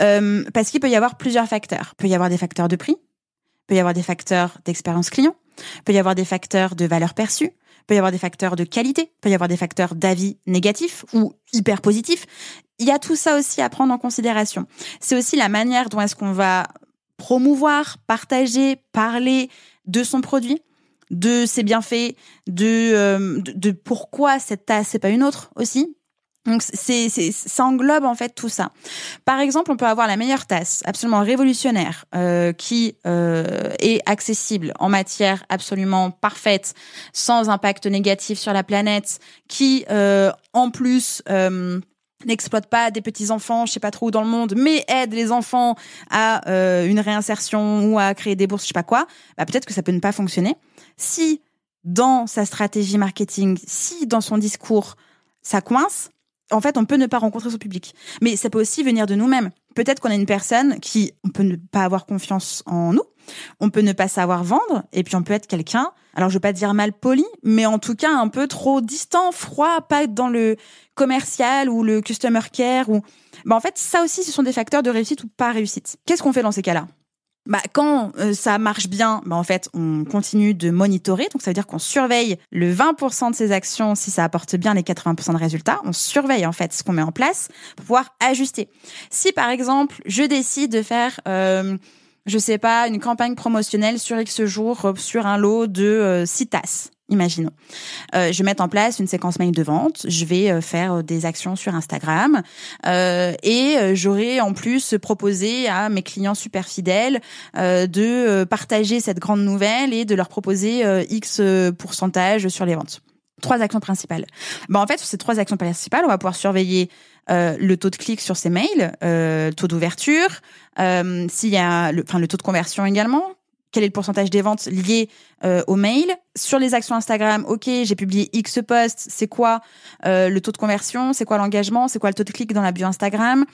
euh, parce qu'il peut y avoir plusieurs facteurs. Il peut y avoir des facteurs de prix, peut y avoir des facteurs d'expérience client, peut y avoir des facteurs de valeur perçue, peut y avoir des facteurs de qualité, peut y avoir des facteurs d'avis négatifs ou hyper positifs. Il y a tout ça aussi à prendre en considération. C'est aussi la manière dont est-ce qu'on va promouvoir, partager, parler de son produit, de ses bienfaits, de, euh, de, pourquoi cette tasse c'est pas une autre aussi. Donc c'est, c'est, ça englobe en fait tout ça. Par exemple, on peut avoir la meilleure tasse, absolument révolutionnaire, euh, qui euh, est accessible en matière absolument parfaite, sans impact négatif sur la planète, qui euh, en plus euh, n'exploite pas des petits enfants, je sais pas trop où dans le monde, mais aide les enfants à euh, une réinsertion ou à créer des bourses, je sais pas quoi. Bah, peut-être que ça peut ne pas fonctionner. Si dans sa stratégie marketing, si dans son discours ça coince, en fait, on peut ne pas rencontrer son public. Mais ça peut aussi venir de nous-mêmes. Peut-être qu'on a une personne qui, on peut ne pas avoir confiance en nous. On peut ne pas savoir vendre. Et puis, on peut être quelqu'un, alors je veux pas dire mal poli, mais en tout cas, un peu trop distant, froid, pas dans le commercial ou le customer care ou, bah, en fait, ça aussi, ce sont des facteurs de réussite ou pas réussite. Qu'est-ce qu'on fait dans ces cas-là? Bah, quand euh, ça marche bien, bah, en fait, on continue de monitorer. Donc, ça veut dire qu'on surveille le 20% de ces actions si ça apporte bien les 80% de résultats. On surveille, en fait, ce qu'on met en place pour pouvoir ajuster. Si, par exemple, je décide de faire, euh, je sais pas, une campagne promotionnelle sur X jours euh, sur un lot de euh, 6 tasses Imaginons. Euh, je vais en place une séquence mail de vente, je vais euh, faire euh, des actions sur Instagram euh, et euh, j'aurai en plus proposé à mes clients super fidèles de partager cette grande nouvelle et de leur proposer X pourcentage sur les ventes. Trois actions principales. Ben, en fait, sur ces trois actions principales, on va pouvoir surveiller le taux de clic sur ces mails, le taux d'ouverture, s'il y a le, enfin, le taux de conversion également, quel est le pourcentage des ventes liées euh, au mail. Sur les actions Instagram, ok, j'ai publié X posts, c'est quoi euh, le taux de conversion, c'est quoi l'engagement, c'est quoi le taux de clic dans la bio Instagram.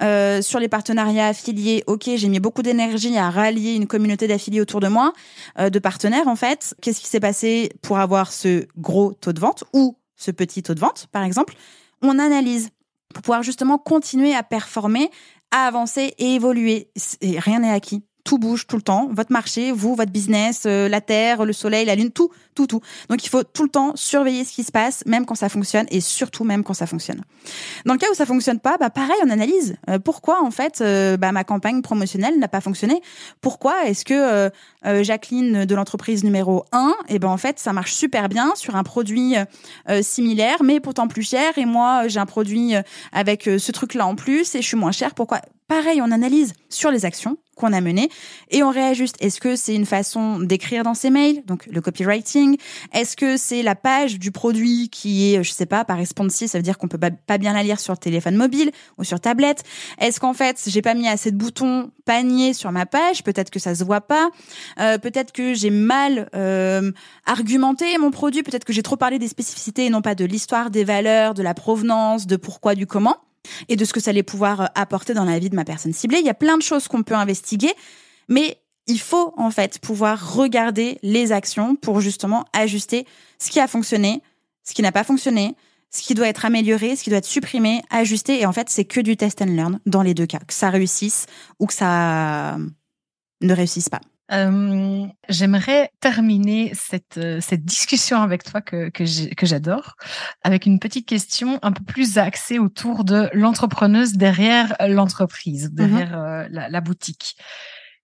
Euh, sur les partenariats affiliés, ok, j'ai mis beaucoup d'énergie à rallier une communauté d'affiliés autour de moi, de partenaires en fait. Qu'est-ce qui s'est passé pour avoir ce gros taux de vente ou ce petit taux de vente, par exemple? On analyse pour pouvoir justement continuer à performer, à avancer et évoluer. Rien n'est acquis tout bouge tout le temps. Votre marché, vous, votre business, euh, la terre, le soleil, la lune, tout, tout, tout. Donc il faut tout le temps surveiller ce qui se passe, même quand ça fonctionne et surtout même quand ça fonctionne. Dans le cas où ça fonctionne pas, bah pareil, on analyse. Euh, pourquoi en fait, euh, bah, ma campagne promotionnelle n'a pas fonctionné? Pourquoi est-ce que Jacqueline de l'entreprise numéro 1, et eh ben en fait ça marche super bien sur un produit similaire, mais pourtant plus cher, et moi j'ai un produit avec ce truc-là en plus et je suis moins cher. Pourquoi? Pareil, on analyse sur les actions qu'on a menées et on réajuste. Est-ce que c'est une façon d'écrire dans ses mails, donc le copywriting? Est-ce que c'est la page du produit qui est, je sais pas, pas responsive, ça veut dire qu'on peut pas bien la lire sur téléphone mobile ou sur tablette? Est-ce qu'en fait, j'ai pas mis assez de boutons panier sur ma page? Peut-être que ça se voit pas. Euh, peut-être que j'ai mal euh, argumenté mon produit. Peut-être que j'ai trop parlé des spécificités et non pas de l'histoire, des valeurs, de la provenance, de pourquoi, du comment et de ce que ça allait pouvoir euh, apporter dans la vie de ma personne ciblée. Il y a plein de choses qu'on peut investiguer, mais il faut en fait pouvoir regarder les actions pour justement ajuster ce qui a fonctionné, ce qui n'a pas fonctionné, ce qui doit être amélioré, ce qui doit être supprimé, ajusté. Et en fait, c'est que du test and learn dans les deux cas, que ça réussisse ou que ça ne réussisse pas. Euh, j'aimerais terminer cette, euh, cette discussion avec toi que, que j'adore avec une petite question un peu plus axée autour de l'entrepreneuse derrière l'entreprise, mhm. derrière euh, la, la, boutique.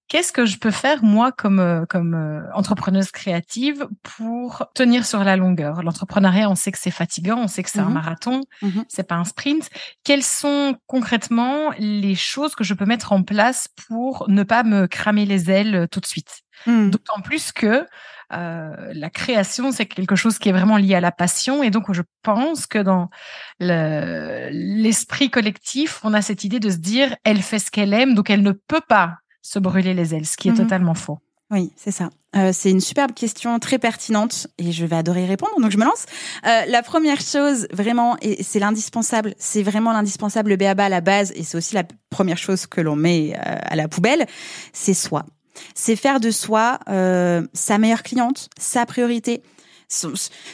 Qu'est-ce que je peux faire moi comme euh, comme euh, entrepreneuse créative pour tenir sur la longueur? L'entrepreneuriat, on sait que c'est fatigant, on sait que c'est un Mhm. marathon, Mhm. c'est pas un sprint. Quelles sont concrètement les choses que je peux mettre en place pour ne pas me cramer les ailes euh, tout de suite? Mm. D'autant plus que euh, la création, c'est quelque chose qui est vraiment lié à la passion. Et donc, je pense que dans le- l'esprit collectif, on a cette idée de se dire, elle fait ce qu'elle aime, donc elle ne peut pas se brûler les ailes, ce qui est Mhm. totalement faux. Oui, c'est ça. Euh, c'est une superbe question très pertinente et je vais adorer y répondre, donc je me lance. Euh, la première chose, vraiment, et c'est l'indispensable, c'est vraiment l'indispensable, le BABA à la base, et c'est aussi la première chose que l'on met euh, à la poubelle, c'est soi. C'est faire de soi sa meilleure cliente, sa priorité.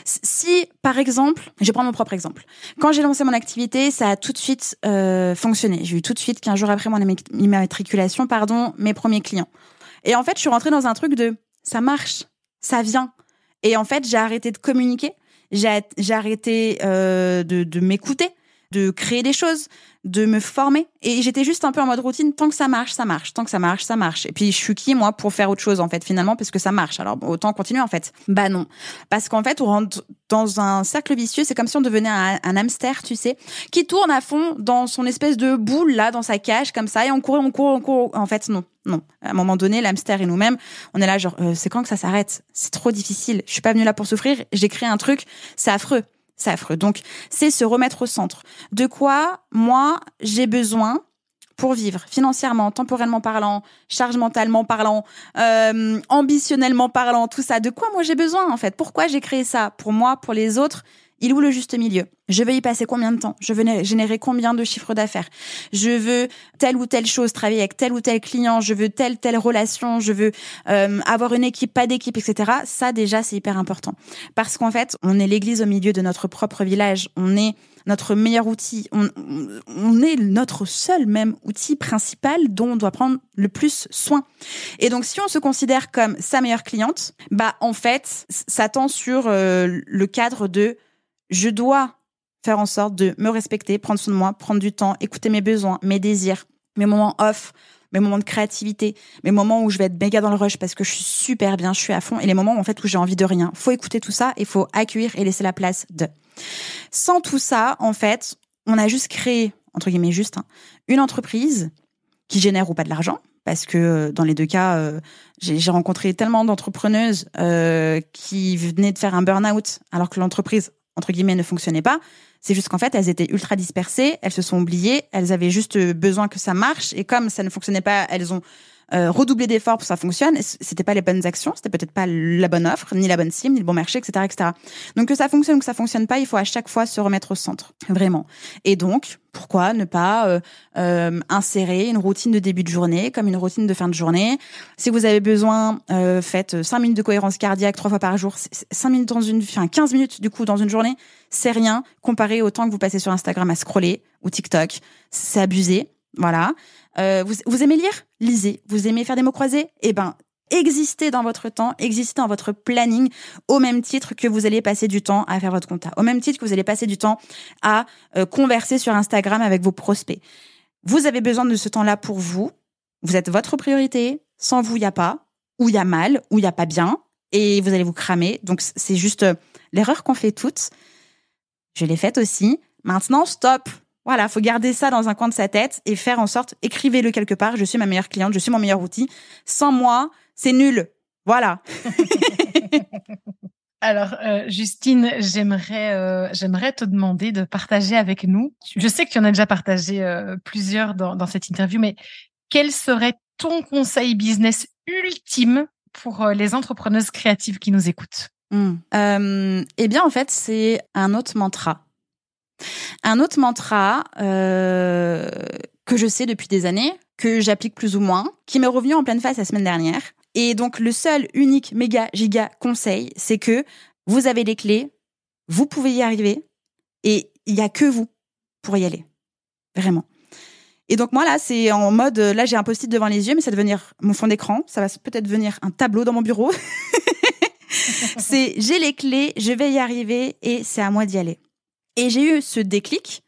Si, par exemple, je prendre mon propre exemple. Quand j'ai lancé mon activité, ça a tout de suite euh, fonctionné. J'ai eu tout de suite, 15 jours après mon immatriculation, pardon, mes premiers clients. Et en fait, je suis rentrée dans un truc de ça marche, ça vient. Et en fait, j'ai arrêté de communiquer, j'ai j'ai arrêté euh, de, de m'écouter, de créer des choses, de me former. Et j'étais juste un peu en mode routine. Tant que ça marche, ça marche. Tant que ça marche, ça marche. Et puis, je suis qui, moi, pour faire autre chose, en fait, finalement, parce que ça marche. Alors, autant continuer, en fait. Bah non. Parce qu'en fait, on rentre dans un cercle vicieux. C'est comme si on devenait un, un hamster, tu sais, qui tourne à fond dans son espèce de boule, là, dans sa cage, comme ça. Et on court, on court, on court. En fait, non. Non. À un moment donné, l'hamster et nous-mêmes, on est là, genre, euh, c'est quand que ça s'arrête? C'est trop difficile. Je suis pas venue là pour souffrir. J'ai créé un truc. C'est affreux. C'est affreux. Donc, c'est se remettre au centre. De quoi, moi, j'ai besoin pour vivre financièrement, temporellement parlant, charge mentalement parlant, euh, ambitionnellement parlant, tout ça. De quoi moi j'ai besoin en fait? Pourquoi j'ai créé ça? Pour moi, pour les autres il où le juste milieu? Je veux y passer combien de temps? Je veux générer combien de chiffres d'affaires? Je veux telle ou telle chose, travailler avec tel ou tel client, je veux telle telle relation, je veux euh, avoir une équipe, pas d'équipe, etc. Ça déjà c'est hyper important. Parce qu'en fait on est l'église au milieu de notre propre village, on est notre meilleur outil, on, on est notre seul même outil principal dont on doit prendre le plus soin. Et donc si on se considère comme sa meilleure cliente, bah en fait ça tend sur euh, le cadre de je dois faire en sorte de me respecter, prendre soin de moi, prendre du temps, écouter mes besoins, mes désirs, mes moments off, mes moments de créativité, mes moments où je vais être méga dans le rush parce que je suis super bien, je suis à fond, et les moments en fait où j'ai envie de rien. Faut écouter tout ça et faut accueillir et laisser la place de. Sans tout ça, en fait, on a juste créé, entre guillemets juste, hein, une entreprise qui génère ou pas de l'argent, parce que dans les deux cas, euh, j'ai rencontré tellement d'entrepreneuses euh, qui venaient de faire un burn-out alors que l'entreprise entre guillemets, ne fonctionnait pas. C'est juste qu'en fait, elles étaient ultra dispersées, elles se sont oubliées, elles avaient juste besoin que ça marche. Et comme ça ne fonctionnait pas, elles ont euh, redoublé d'efforts pour que ça fonctionne. C'était pas les bonnes actions, c'était peut-être pas la bonne offre, ni la bonne cible, ni le bon marché, etc., etc. Donc que ça fonctionne ou que ça fonctionne pas, il faut à chaque fois se remettre au centre, vraiment. Et donc, pourquoi ne pas euh, euh, insérer une routine de début de journée comme une routine de fin de journée? Si vous avez besoin, euh, faites 5 minutes de cohérence cardiaque trois fois par jour. 5 minutes dans une, enfin 15 minutes du coup dans une journée, c'est rien comparé au temps que vous passez sur Instagram à scroller ou TikTok. C'est abusé, voilà. Euh, vous, vous aimez lire? Lisez. Vous aimez faire des mots croisés? Eh ben, existez dans votre temps, existez dans votre planning au même titre que vous allez passer du temps à faire votre compta, au même titre que vous allez passer du temps à euh, converser sur Instagram avec vos prospects. Vous avez besoin de ce temps-là pour vous. Vous êtes votre priorité. Sans vous, il y a pas, ou il y a mal, ou il y a pas bien, et vous allez vous cramer. Donc c'est juste euh, l'erreur qu'on fait toutes. Je l'ai faite aussi. Maintenant, stop. Voilà, faut garder ça dans un coin de sa tête et faire en sorte, écrivez-le quelque part. Je suis ma meilleure cliente, je suis mon meilleur outil. Sans moi, c'est nul. Voilà. Alors, euh, Justine, j'aimerais, euh, j'aimerais te demander de partager avec nous. Je sais que tu en as déjà partagé euh, plusieurs dans, dans, cette interview, mais quel serait ton conseil business ultime pour les entrepreneuses créatives qui nous écoutent? Mmh. Eh bien, en fait, c'est un autre mantra. Un autre mantra euh, que je sais depuis des années, que j'applique plus ou moins, qui m'est revenu en pleine face la semaine dernière. Et donc, le seul, unique, méga, giga conseil, c'est que vous avez les clés, vous pouvez y arriver, et il n'y a que vous pour y aller. Vraiment. Et donc, moi, là, c'est en mode, là, j'ai un post-it devant les yeux, mais ça va devenir mon fond d'écran. Ça va peut-être devenir un tableau dans mon bureau. c'est, j'ai les clés, je vais y arriver, et c'est à moi d'y aller. Et j'ai eu ce déclic,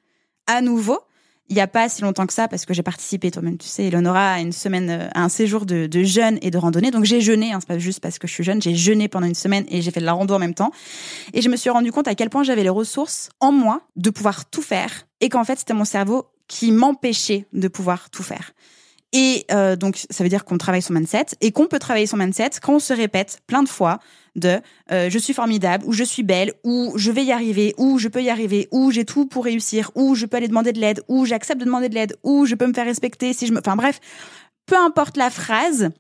à nouveau, il n'y a pas si longtemps que ça, parce que j'ai participé, toi-même, tu sais, Eleonora, à une semaine, euh, à un séjour de, jeûne et de randonnée. Donc j'ai jeûné, hein, c'est pas juste parce que je suis jeune, j'ai jeûné pendant une semaine et j'ai fait de la rando en même temps. Et je me suis rendu compte à quel point j'avais les ressources en moi de pouvoir tout faire et qu'en fait c'était mon cerveau qui m'empêchait de pouvoir tout faire. Et euh, donc, ça veut dire qu'on travaille son mindset et qu'on peut travailler son mindset quand on se répète plein de fois de euh, je suis formidable ou je suis belle ou je vais y arriver ou je peux y arriver ou j'ai tout pour réussir ou je peux aller demander de l'aide ou j'accepte de demander de l'aide ou je peux me faire respecter si je me enfin bref peu importe la phrase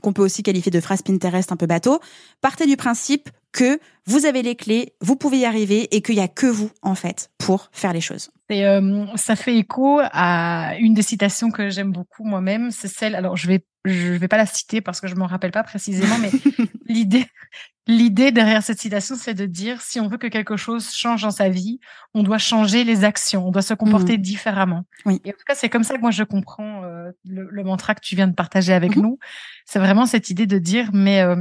qu'on peut aussi qualifier de phrase Pinterest un peu bateau partez du principe que vous avez les clés, vous pouvez y arriver et qu'il n'y a que vous, en fait, pour faire les choses. Et euh, ça fait écho à une des citations que j'aime beaucoup moi-même, c'est celle, alors je vais, je vais pas la citer parce que je m'en rappelle pas précisément, mais l'idée, l'idée derrière cette citation, c'est de dire si on veut que quelque chose change dans sa vie, on doit changer les actions, on doit se comporter mmh. différemment. Oui. Et en tout cas, c'est comme ça que moi je comprends euh, le, mantra que tu viens de partager avec mmh nous. C'est vraiment cette idée de dire, mais euh,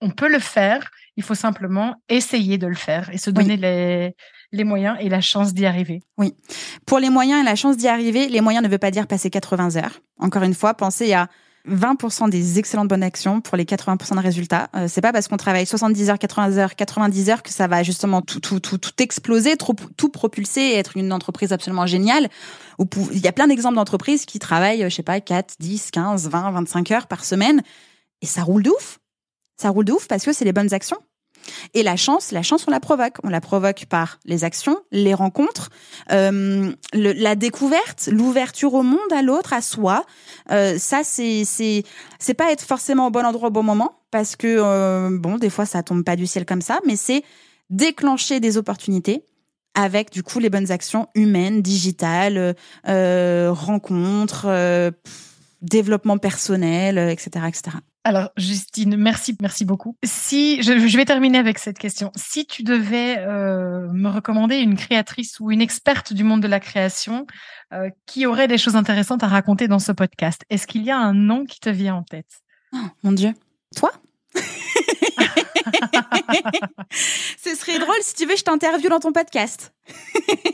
on peut le faire il faut simplement essayer de le faire et se donner les, les moyens et la chance d'y arriver. Oui. Pour les moyens et la chance d'y arriver, les moyens ne veut pas dire passer 80 heures. Encore une fois, pensez à 20% des excellentes bonnes actions pour les 80% de résultats. Euh, c'est pas parce qu'on travaille 70 heures, 80 heures, 90 heures que ça va justement tout, tout, tout, tout exploser, tout, tout propulser et être une entreprise absolument géniale. Il y a plein d'exemples d'entreprises qui travaillent, je sais pas, 4, 10, 15, 20, 25 heures par semaine et ça roule de ouf. Ça roule de ouf parce que c'est les bonnes actions. Et la chance, la chance, on la provoque. On la provoque par les actions, les rencontres, euh, la découverte, l'ouverture au monde, à l'autre, à soi. Euh, ça, c'est c'est c'est pas être forcément au bon endroit au bon moment, parce que euh, bon, des fois, ça tombe pas du ciel comme ça, mais c'est déclencher des opportunités avec du coup les bonnes actions humaines, digitales, rencontres, développement personnel, etc., etc. Alors, Justine, merci, merci beaucoup. Si je, vais terminer avec cette question, si tu devais euh, me recommander une créatrice ou une experte du monde de la création euh, qui aurait des choses intéressantes à raconter dans ce podcast, est-ce qu'il y a un nom qui te vient en tête? Oh, Mon Dieu, toi? Ce serait drôle si tu veux, je t'interviewe dans ton podcast.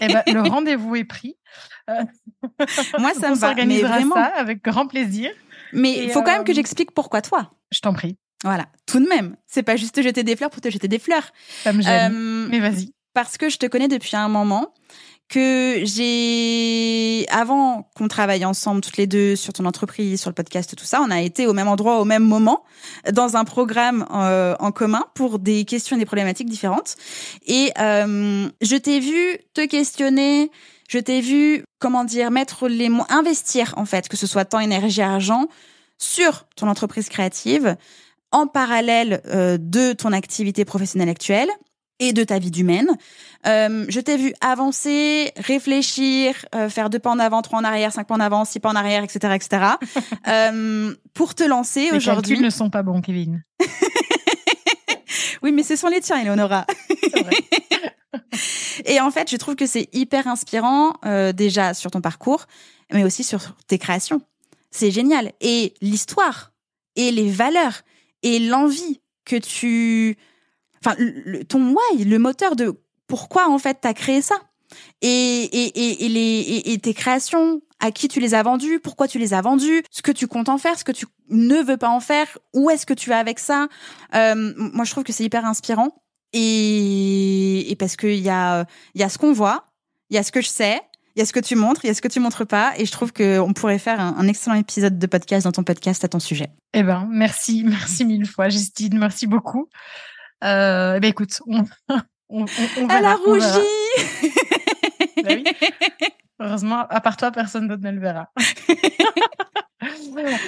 eh ben, le rendez-vous est pris. Euh, Moi, ça me va. Mais vraiment... ça avec grand plaisir. Mais il faut quand même que euh, j'explique pourquoi toi. Je t'en prie. Voilà, tout de même. C'est pas juste te jeter des fleurs pour te jeter des fleurs. Ça me gêne. Euh, Mais vas-y. Parce que je te connais depuis un moment, que j'ai avant qu'on travaille ensemble toutes les deux sur ton entreprise, sur le podcast, tout ça, on a été au même endroit au même moment dans un programme euh, en commun pour des questions et des problématiques différentes. Et je t'ai vu te questionner, je t'ai vu, comment dire, mettre les mots, investir en fait, que ce soit temps, énergie, argent, sur ton entreprise créative, en parallèle euh, de ton activité professionnelle actuelle et de ta vie d'humaine. Euh, je t'ai vu avancer, réfléchir, euh, faire deux pas en avant, trois en arrière, cinq pas en avant, six pas en arrière, etc., etc. euh, pour te lancer aujourd'hui. Les ne sont pas bons, Kevin. oui, mais ce sont les tiens, Eleonora. Et en fait, je trouve que c'est hyper inspirant, euh, déjà sur ton parcours, mais aussi sur tes créations. C'est génial. Et l'histoire, et les valeurs, et l'envie que tu... Enfin, ton why, le moteur de pourquoi en fait t'as créé ça. Et, et, et, les, et, tes créations, à qui tu les as vendues, pourquoi tu les as vendues, ce que tu comptes en faire, ce que tu ne veux pas en faire, où est-ce que tu vas avec ça. Euh, moi, je trouve que c'est hyper inspirant. Et, et parce qu'il y a, y a ce qu'on voit, il y a ce que je sais, il y a ce que tu montres, il y a ce que tu montres pas. Et je trouve qu'on pourrait faire un, excellent épisode de podcast dans ton podcast à ton sujet. Eh ben, merci, merci mille fois, Justine, merci beaucoup. Euh, eh ben, écoute, on, on, on, verra, Elle a rougi oui. Heureusement, à part toi, personne d'autre ne le verra.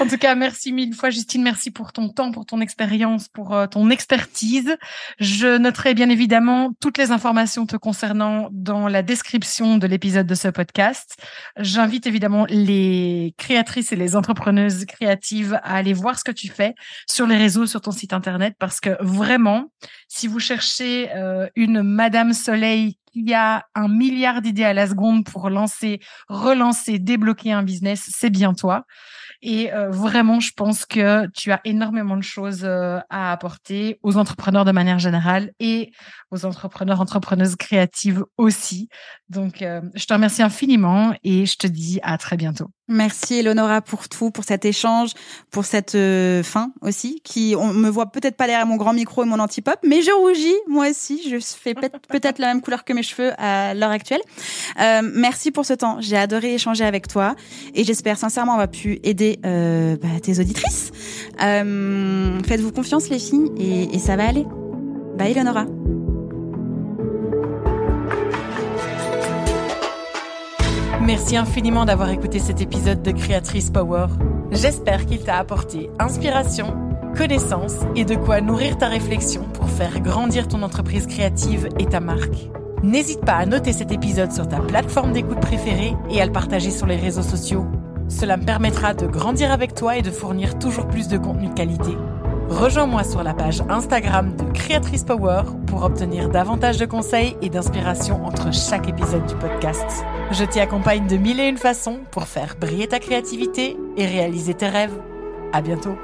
En tout cas, merci mille fois, Justine. Merci pour ton temps, pour ton expérience, pour euh, ton expertise. Je noterai bien évidemment toutes les informations te concernant dans la description de l'épisode de ce podcast. J'invite évidemment les créatrices et les entrepreneuses créatives à aller voir ce que tu fais sur les réseaux, sur ton site internet, parce que vraiment, si vous cherchez euh, une Madame Soleil qu'il y a un milliard d'idées à la seconde pour lancer, relancer, débloquer un business, c'est bien toi. Et euh, vraiment, je pense que tu as énormément de choses euh, à apporter aux entrepreneurs de manière générale et aux entrepreneurs, entrepreneuses créatives aussi. Donc, euh, je te remercie infiniment et je te dis à très bientôt. Merci Eleonora pour tout, pour cet échange, pour cette fin aussi, qui on me voit peut-être pas derrière mon grand micro et mon anti-pop, mais je rougis moi aussi. Je fais peut-être la même couleur que mes cheveux à l'heure actuelle. Euh, merci pour ce temps. J'ai adoré échanger avec toi et j'espère sincèrement avoir pu aider euh, bah, tes auditrices. Euh, faites-vous confiance les filles et, et ça va aller. Bye Eleonora. Merci infiniment d'avoir écouté cet épisode de Créatrice Power. J'espère qu'il t'a apporté inspiration, connaissance et de quoi nourrir ta réflexion pour faire grandir ton entreprise créative et ta marque. N'hésite pas à noter cet épisode sur ta plateforme d'écoute préférée et à le partager sur les réseaux sociaux. Cela me permettra de grandir avec toi et de fournir toujours plus de contenu de qualité. Rejoins-moi sur la page Instagram de Créatrice Power pour obtenir davantage de conseils et d'inspiration entre chaque épisode du podcast. Je t'y accompagne de mille et une façons pour faire briller ta créativité et réaliser tes rêves. À bientôt!